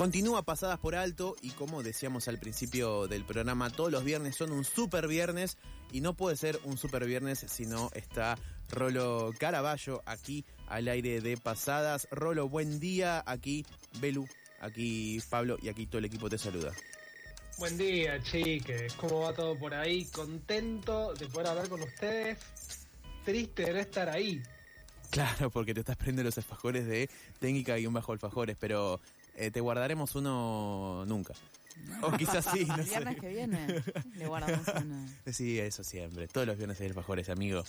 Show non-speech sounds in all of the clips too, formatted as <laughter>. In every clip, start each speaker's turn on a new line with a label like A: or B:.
A: Continúa pasadas por alto y como decíamos al principio del programa, todos los viernes son un super viernes y no puede ser un super viernes si no está Rolo Caraballo aquí al aire de pasadas. Rolo, buen día. Aquí Belu, aquí Pablo y aquí todo el equipo te saluda.
B: Buen día, chiques. ¿Cómo va todo por ahí? Contento de poder hablar con ustedes. Triste de no estar ahí.
A: Claro, porque te estás prendiendo los alfajores de técnica y un bajo alfajores, pero eh, te guardaremos uno nunca. O <laughs> quizás sí, no
C: El
A: sé.
C: viernes que viene le guardamos uno.
A: Sí, eso siempre. Todos los viernes hay alfajores, amigo.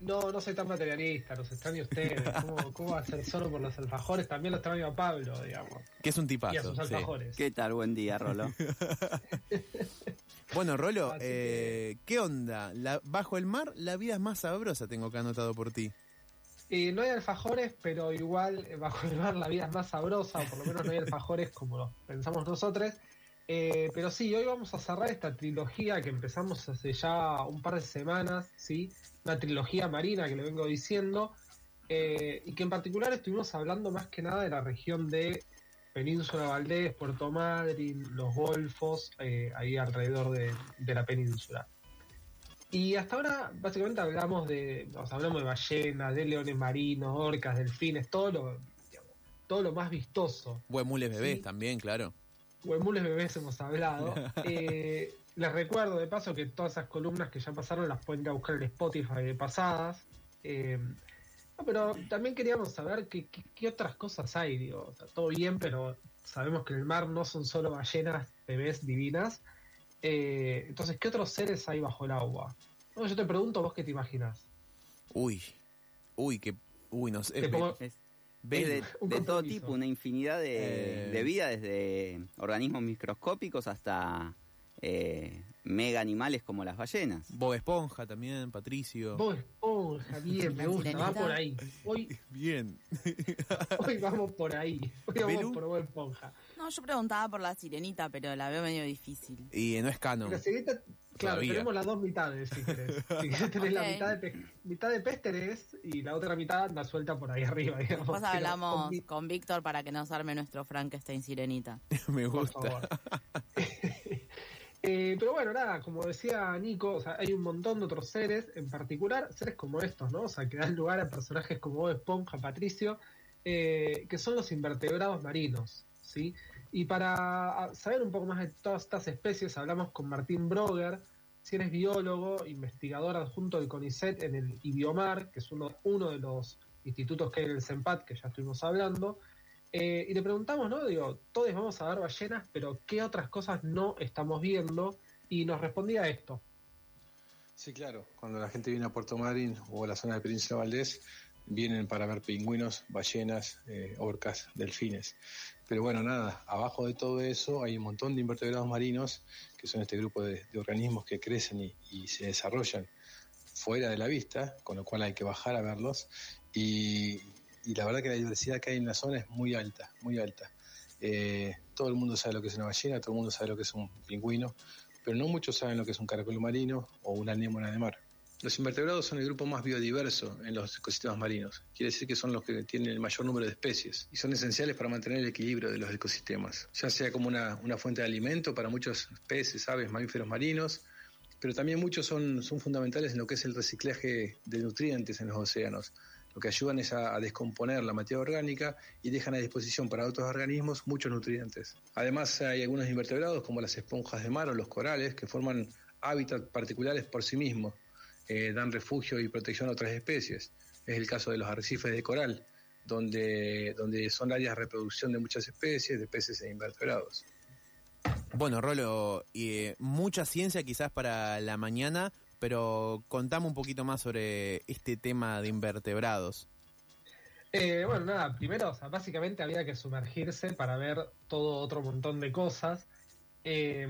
B: No, no soy tan materialista, los extraño a ustedes. ¿Cómo, cómo va a ser solo por los alfajores? También los extraño a Pablo, digamos.
A: Que es un
B: Y a
A: tipazo.
B: sus
A: sí.
B: alfajores.
D: ¿Qué tal? Buen día, Rolo. <laughs>
A: Bueno, Rolo, eh, ¿qué onda? La- bajo el mar, la vida es más sabrosa, tengo que anotado por ti.
B: No hay alfajores, pero igual eh, bajo el mar la vida es más sabrosa, o por lo menos no hay alfajores como lo pensamos nosotros. Eh, pero sí, hoy vamos a cerrar esta trilogía que empezamos hace ya un par de semanas, ¿sí? Una trilogía marina que le vengo diciendo, eh, y que en particular estuvimos hablando más que nada de la región de Península Valdés, Puerto Madryn, los Golfos, eh, ahí alrededor de, de la península. Y hasta ahora, básicamente hablamos de, o sea, hablamos de ballenas, de leones marinos, orcas, delfines, todo lo, digamos, todo lo más vistoso.
A: Huemules bebés
B: Sí.
A: también, claro.
B: Huemules bebés hemos hablado. <laughs> Eh, les recuerdo de paso que todas esas columnas que ya pasaron las pueden ir a buscar en Spotify de pasadas. Eh, no, pero también queríamos saber qué, qué- qué otras cosas hay. Digo, o sea, todo bien, pero sabemos que en el mar no son solo ballenas bebés divinas. Eh, entonces, ¿qué otros seres hay bajo el agua? No, yo te pregunto, ¿vos qué te imaginas?
A: Uy, uy, que. Uy, no sé.
B: Te pongo-
D: Es,
A: Ven-
D: es de, todo tipo, una infinidad de,
A: Eh.
D: de vida, desde organismos microscópicos hasta eh, mega animales como las ballenas.
A: Bob Esponja también, Patricio.
B: Vos esponja, bien, me
C: La
B: gusta, va por ahí. Hoy,
A: Bien. <laughs>
B: hoy vamos por ahí. Hoy vamos
A: ¿Belú?
B: por Bob esponja.
C: No, yo preguntaba por la sirenita, pero la veo medio difícil.
A: Y no es canon.
B: La sirenita, claro,
A: Todavía.
B: tenemos las dos mitades, si querés. Si querés tenés la mitad de, mitad de pez tenés y la otra mitad anda suelta por ahí arriba, digamos.
C: Después hablamos
B: con
C: con Víctor para que nos arme nuestro Frankenstein sirenita. <laughs>
A: Me
B: por
A: gusta.
B: favor. <laughs> Eh, pero bueno, nada, como decía Nico, hay un montón de otros seres, en particular seres como estos, ¿no? O sea, que dan lugar a personajes como Bob Esponja, Patricio, eh, que son los invertebrados marinos, ¿sí? Y para saber un poco más de todas estas especies, hablamos con Martín Broger, si eres biólogo, investigador adjunto del CONICET en el IBIOMAR, que es uno, uno de los institutos que hay en el CEMPAT, que ya estuvimos hablando, eh, y le preguntamos, ¿no? Digo, todos vamos a ver ballenas, pero ¿qué otras cosas no estamos viendo? Y nos respondía esto.
E: Sí, claro. Cuando la gente viene a Puerto Madryn o a la zona de Península Valdés, vienen para ver pingüinos, ballenas, eh, orcas, delfines. Pero bueno, nada, abajo de todo eso hay un montón de invertebrados marinos, que son este grupo de, organismos que crecen y, y se desarrollan fuera de la vista, con lo cual hay que bajar a verlos. Y, y la verdad que la diversidad que hay en la zona es muy alta, muy alta. Eh, todo el mundo sabe lo que es una ballena, todo el mundo sabe lo que es un pingüino, pero no muchos saben lo que es un caracol marino o una anémona de mar. Los invertebrados son el grupo más biodiverso en los ecosistemas marinos. Quiere decir que son los que tienen el mayor número de especies y son esenciales para mantener el equilibrio de los ecosistemas, ya sea como una, una fuente de alimento para muchos peces, aves, mamíferos marinos, pero también muchos son, son fundamentales en lo que es el reciclaje de nutrientes en los océanos. Lo que ayudan es a, descomponer la materia orgánica y dejan a disposición para otros organismos muchos nutrientes. Además hay algunos invertebrados como las esponjas de mar o los corales que forman hábitats particulares por sí mismos, eh, dan refugio y protección a otras especies. Es el caso de los arrecifes de coral, donde, donde son áreas de reproducción de muchas especies, de peces e invertebrados.
A: Bueno, Rolo, eh, mucha ciencia quizás para la mañana, pero contame un poquito más sobre este tema de invertebrados.
B: Eh, bueno, nada, primero, o sea, básicamente había que sumergirse para ver todo otro montón de cosas. Eh,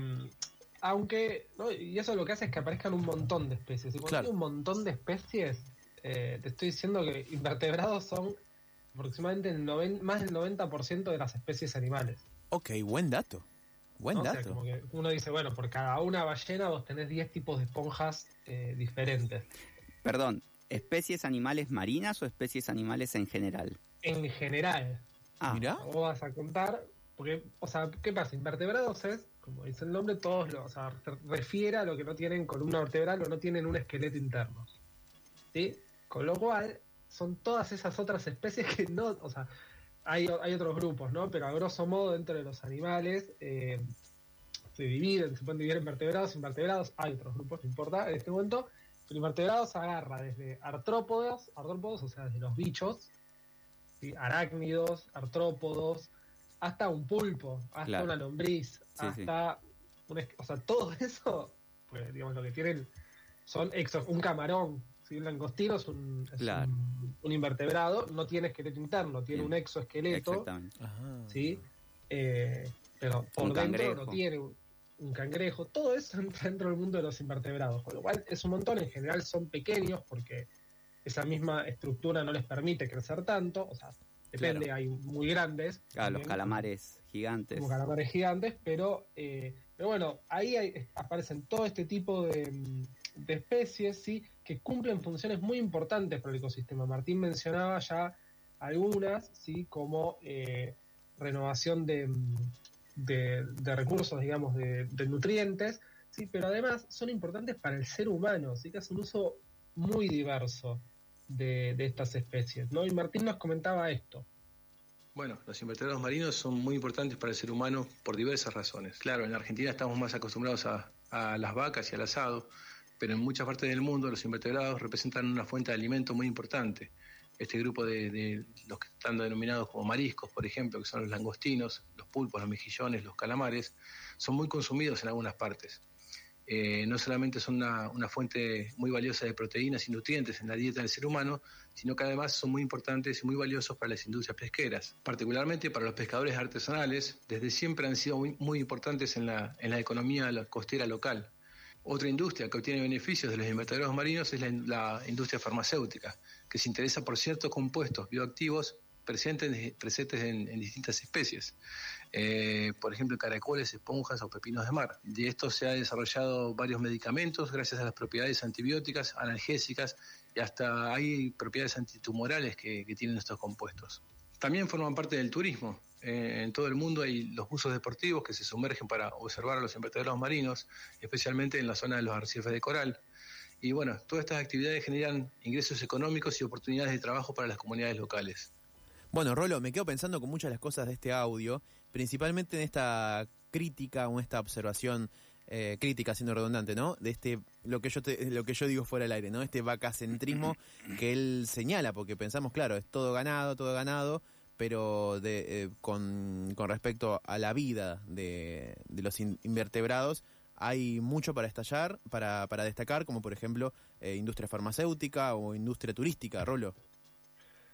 B: aunque, ¿no? y eso lo que hace es que aparezcan un montón de especies. Y cuando
A: Claro.
B: hay un montón de especies, eh, te estoy diciendo que invertebrados son aproximadamente el noven- más del 90% de las especies animales.
A: Ok, buen dato. Buen
B: ¿no? O sea,
A: dato.
B: como que uno dice, bueno, por cada una ballena vos tenés 10 tipos de esponjas eh, diferentes.
D: Perdón, ¿especies animales marinas o especies animales en general?
B: En general,
D: Ah,
A: Mirá.
B: vos vas a contar, porque, o sea, ¿qué pasa? Invertebrados es, como dice el nombre, todos los, o sea, se refiere a lo que no tienen columna vertebral o no tienen un esqueleto interno. ¿Sí? Con lo cual, son todas esas otras especies que no, o sea, hay, hay otros grupos, ¿no? Pero a grosso modo, dentro de los animales, eh, se dividen, se pueden dividir en vertebrados, invertebrados, hay otros grupos, no importa, en este momento, pero invertebrados agarra desde artrópodos, artrópodos, o sea, desde los bichos, ¿sí? arácnidos, artrópodos, hasta un pulpo, hasta
D: Claro.
B: una lombriz,
D: Sí, sí.
B: hasta un o sea, todo <laughs> eso, pues digamos lo que tienen son exos, un camarón, ¿sí? un langostino es, un, es
D: Claro.
B: un, un invertebrado, no tiene esqueleto interno, tiene
D: Bien.
B: un exoesqueleto,
D: exactamente.
A: Ajá.
B: ¿sí? Eh, pero por
D: Un
B: dentro
D: cangrejo.
B: no tiene un, un cangrejo, todo eso <laughs> entra dentro del mundo de los invertebrados, con lo cual es un montón, en general son pequeños porque esa misma estructura no les permite crecer tanto, o sea, depende, hay muy grandes.
D: Claro, los calamares gigantes.
B: Como calamares gigantes, pero, eh, pero bueno, ahí hay- aparecen todo este tipo de, mm, de especies, ¿sí? Que cumplen funciones muy importantes para el ecosistema. Martín mencionaba ya algunas, ¿sí? Como eh, renovación de, de- recursos, digamos, de, de nutrientes, ¿sí? Pero además son importantes para el ser humano, ¿sí? Que hacen un uso muy diverso de, de estas especies, ¿no? Y Martín nos comentaba esto.
E: Bueno, los invertebrados marinos son muy importantes para el ser humano por diversas razones. Claro, en Argentina estamos más acostumbrados a, a las vacas y al asado, pero en muchas partes del mundo los invertebrados representan una fuente de alimento muy importante. Este grupo de, los que están denominados como mariscos, por ejemplo, que son los langostinos, los pulpos, los mejillones, los calamares, son muy consumidos en algunas partes. Eh, no solamente son una, fuente muy valiosa de proteínas y nutrientes en la dieta del ser humano, sino que además son muy importantes y muy valiosos para las industrias pesqueras, particularmente para los pescadores artesanales, desde siempre han sido muy, importantes en la, economía costera local. Otra industria que obtiene beneficios de los invertebrados marinos es la, la industria farmacéutica, que se interesa por ciertos compuestos bioactivos presentes, presentes en, en distintas especies. Eh, por ejemplo, caracoles, esponjas o pepinos de mar. De estos se han desarrollado varios medicamentos gracias a las propiedades antibióticas, analgésicas y hasta hay propiedades antitumorales que, que tienen estos compuestos. También forman parte del turismo. Eh, en todo el mundo hay los buzos deportivos que se sumergen para observar a los invertebrados marinos, especialmente en la zona de los arrecifes de coral. Y bueno, todas estas actividades generan ingresos económicos y oportunidades de trabajo para las comunidades locales.
A: Bueno, Rolo, me quedo pensando con muchas de las cosas de este audio, principalmente en esta crítica o en esta observación eh, crítica, siendo redundante, ¿no? De este, lo que yo te- lo que yo digo fuera del aire, ¿no? Este vacacentrismo <clears throat> que él señala, porque pensamos, claro, es todo ganado, todo ganado, pero eh, con, respecto a la vida de, los in- invertebrados, hay mucho para estallar, para, destacar, como por ejemplo eh, industria farmacéutica o industria turística, Rolo.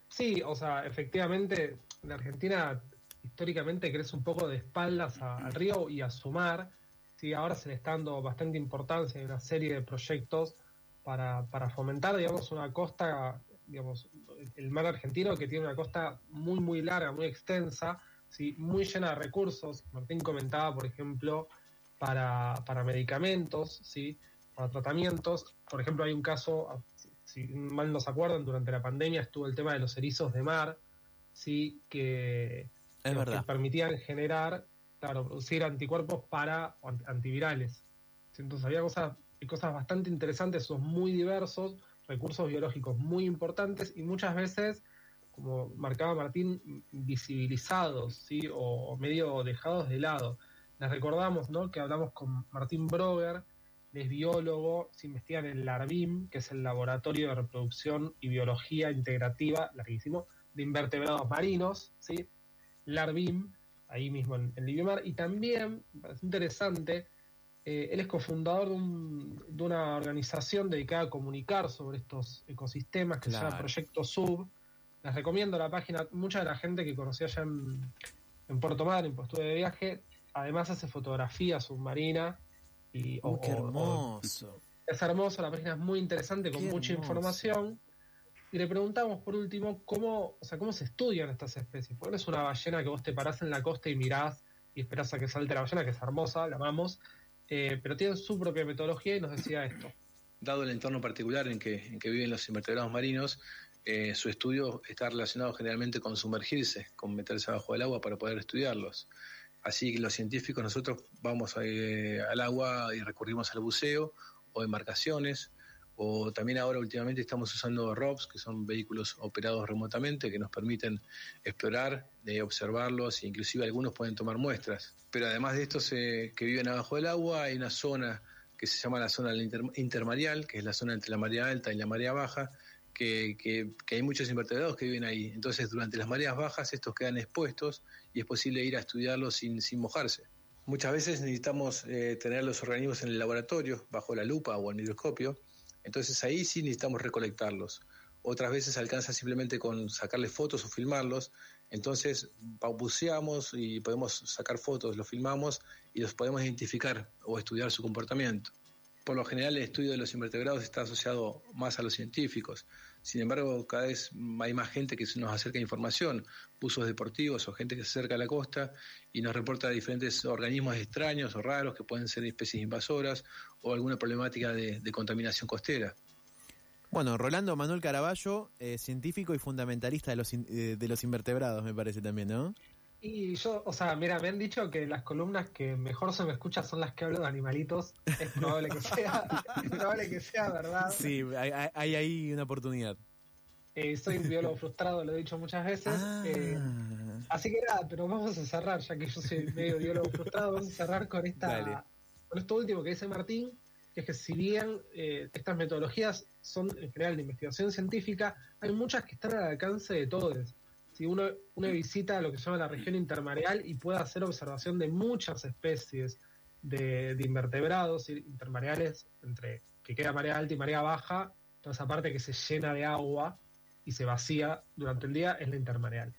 B: Sí, o sea, efectivamente, la Argentina históricamente crece un poco de espaldas al río y a su mar. Sí, ahora se le está dando bastante importancia en una serie de proyectos para, para fomentar, digamos, una costa, digamos, el mar argentino que tiene una costa muy, muy larga, muy extensa, sí, muy llena de recursos. Martín comentaba, por ejemplo, para, para medicamentos, sí, para tratamientos. Por ejemplo, hay un caso, si mal no se acuerdan, durante la pandemia estuvo el tema de los erizos de mar, sí, que,
A: Es
B: que permitían generar, claro, producir anticuerpos para antivirales. Entonces había cosas, cosas bastante interesantes, son muy diversos, recursos biológicos muy importantes y muchas veces, como marcaba Martín, visibilizados, ¿sí? o, medio dejados de lado. Les recordamos ¿no? que hablamos con Martín Broger, es biólogo, se investiga en el LARBIM, que es el Laboratorio de Reproducción y Biología Integrativa, larguísimo, de invertebrados marinos, ¿sí? LARBIM, ahí mismo en, en Libiomar, y también, parece interesante, eh, él es cofundador de, un- de una organización dedicada a comunicar sobre estos ecosistemas que se llama. Proyecto Sub, les recomiendo la página. Mucha de la gente que conocí allá en, en Puerto Madryn, pues estuve de viaje, además hace fotografía submarina. Y,
A: Uy,
B: o-
A: qué hermoso.
B: es hermoso, la página es muy interesante, con
A: Qué
B: mucha
A: hermoso.
B: información. Y le preguntamos por último cómo, o sea, cómo se estudian estas especies. Porque no es una ballena que vos te parás en la costa y mirás y esperás a que salte la ballena, que es hermosa, la amamos, eh, pero tienen su propia metodología y nos decía esto.
E: Dado el entorno particular en que, en que viven los invertebrados marinos, eh, su estudio está relacionado generalmente con sumergirse, con meterse abajo del agua para poder estudiarlos. Así que los científicos nosotros vamos eh, al agua y recurrimos al buceo o embarcaciones, o también ahora últimamente estamos usando ROVs, que son vehículos operados remotamente que nos permiten explorar, eh, observarlos e inclusive algunos pueden tomar muestras. Pero además de estos eh, que viven abajo del agua, hay una zona que se llama la zona inter- intermareal, que es la zona entre la marea alta y la marea baja, que, hay muchos invertebrados que viven ahí. Entonces, durante las mareas bajas, estos quedan expuestos y es posible ir a estudiarlos sin, sin mojarse. Muchas veces necesitamos eh, tener los organismos en el laboratorio, bajo la lupa o el microscopio, entonces ahí sí necesitamos recolectarlos. Otras veces alcanza simplemente con sacarles fotos o filmarlos, entonces bu- buceamos y podemos sacar fotos, los filmamos y los podemos identificar o estudiar su comportamiento. Por lo general el estudio de los invertebrados está asociado más a los científicos. Sin embargo, cada vez hay más gente que nos acerca información, buzos deportivos o gente que se acerca a la costa y nos reporta diferentes organismos extraños o raros que pueden ser especies invasoras o alguna problemática de, de contaminación costera.
A: Bueno, Rolando Manuel Caraballo, eh, científico y fundamentalista de los, in- eh, de los invertebrados, me parece también, ¿no?
B: Y yo, o sea, mira, me han dicho que las columnas que mejor se me escuchan son las que hablo de animalitos. Es probable que sea, <laughs> es probable que sea verdad.
A: Sí, hay, hay- ahí una oportunidad.
B: Eh, soy un biólogo frustrado, lo he dicho muchas veces.
A: Ah.
B: Eh, así que nada, pero vamos a cerrar, ya que yo soy medio biólogo frustrado, vamos a cerrar con
A: Dale.
B: esta con esto último que dice Martín, que es que si bien eh, estas metodologías son en general de investigación científica, hay muchas que están al alcance de todos. Si uno, uno visita lo que se llama la región intermareal y puede hacer observación de muchas especies de, de invertebrados intermareales, entre que queda marea alta y marea baja, toda esa parte que se llena de agua y se vacía durante el día es la intermareal.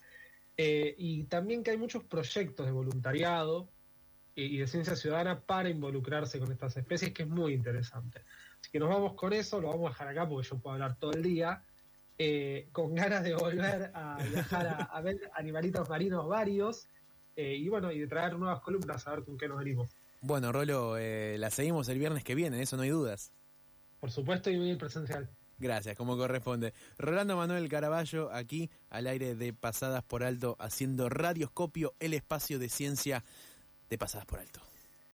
B: Eh, y también que hay muchos proyectos de voluntariado y y de ciencia ciudadana para involucrarse con estas especies, que es muy interesante. Así que nos vamos con eso, lo vamos a dejar acá porque yo puedo hablar todo el día, eh, con ganas de volver a viajar a, a ver animalitos marinos varios, eh, y bueno, y de traer nuevas columnas a ver con qué nos venimos.
A: Bueno, Rolo, eh, la seguimos el viernes que viene, eso no hay dudas.
B: Por supuesto, y voy a ir presencial.
A: Gracias, como corresponde. Rolando Manuel Caraballo, aquí al aire de Pasadas por Alto, haciendo Radioscopio, el espacio de ciencia de Pasadas por Alto.